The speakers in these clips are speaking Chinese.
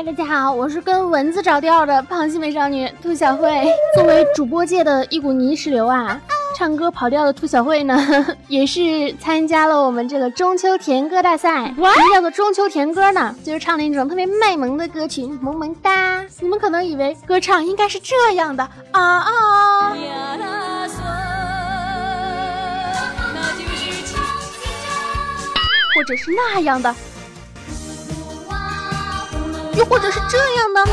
嗨，大家好，我是跟蚊子找调的胖西美少女兔小慧。作为主播界的一股泥石流啊，唱歌跑调的兔小慧呢，也是参加了我们这个中秋甜歌大赛。什么叫做中秋甜歌呢？就是唱了一种特别卖萌的歌曲，萌萌哒。你们可能以为歌唱应该是这样的啊啊，或者是那样的。又或者是这样的。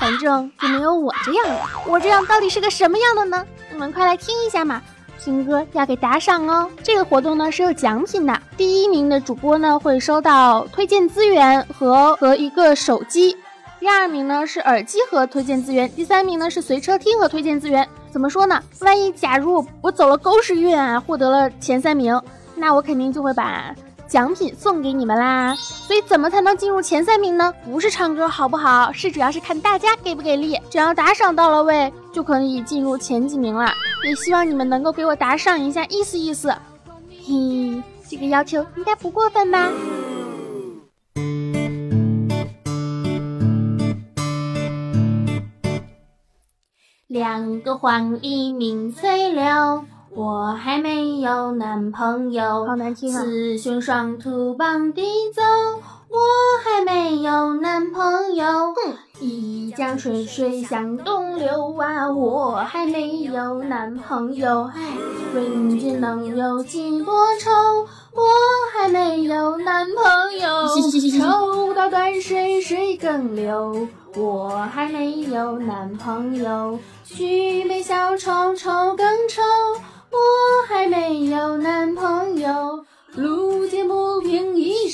反正就没有我这样的。我这样到底是个什么样的呢？你们快来听一下嘛！听歌要给打赏哦。这个活动呢是有奖品的，第一名的主播呢会收到推荐资源和和一个手机，第二名呢是耳机和推荐资源，第三名呢是随车听和推荐资源。怎么说呢？万一假如我走了狗屎运啊，获得了前三名，那我肯定就会把奖品送给你们啦。所以怎么才能进入前三名呢？不是唱歌好不好，是主要是看大家给不给力。只要打赏到了位，就可以进入前几名了。也希望你们能够给我打赏一下，意思意思。嘿，这个要求应该不过分吧？两个黄鹂鸣翠柳，我还没有男朋友。好难听啊！雌雄双兔傍地走，我还没有男朋友。江水水向东流啊，我还没有男朋友。唉，问君能有几多愁？我还没有男朋友。抽到断水水更流，我还没有男朋友。举杯消愁愁更丑，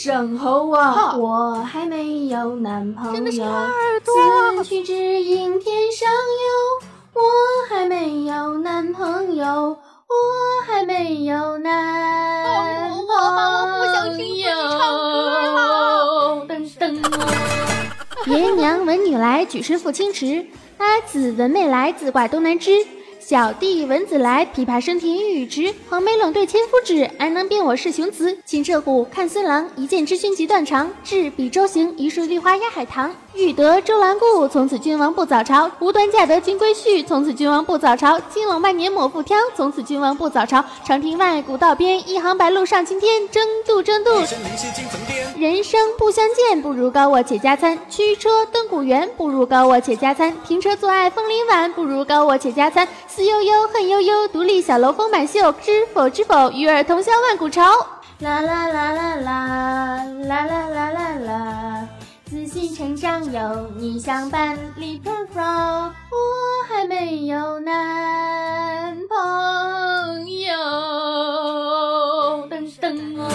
声吼啊，我还没有男朋友。此曲只应天上有，我还没有男朋友，我还没有男朋友。噔噔。爷娘闻女来，举身赴清池。阿姊闻妹来，自挂东南枝。小弟闻姊来，琵琶声停欲语迟。黄梅冷对千夫指，安能辨我是雄雌？秦彻虎，看孙郎，一剑知君即断肠。执笔周行，一树绿花压海棠。欲得周郎顾，从此君王不早朝。无端嫁得金龟婿，从此君王不早朝。金龙万年抹复挑，从此君王不早朝。长亭外，古道边，一行白鹭上青天。争渡，争渡，人生不相见，不如高卧且加餐。驱车登古原，不如高卧且加餐。停车坐爱枫林晚，不如高卧且加餐。思悠悠，恨悠悠，独立小楼风满袖。知否，知否，与尔同销万古愁。啦啦啦啦啦，啦啦啦啦啦。自信成长有你相伴，Little Frog，我还没有男朋友。噔噔哦，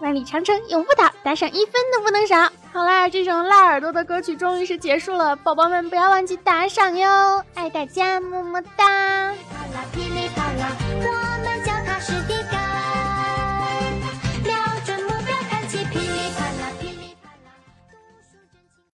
万里长城永不倒，打赏一分都不能少。好啦，这种辣耳朵的歌曲终于是结束了，宝宝们不要忘记打赏哟，爱大家，么么哒。啪啦噼里啪啦，我们交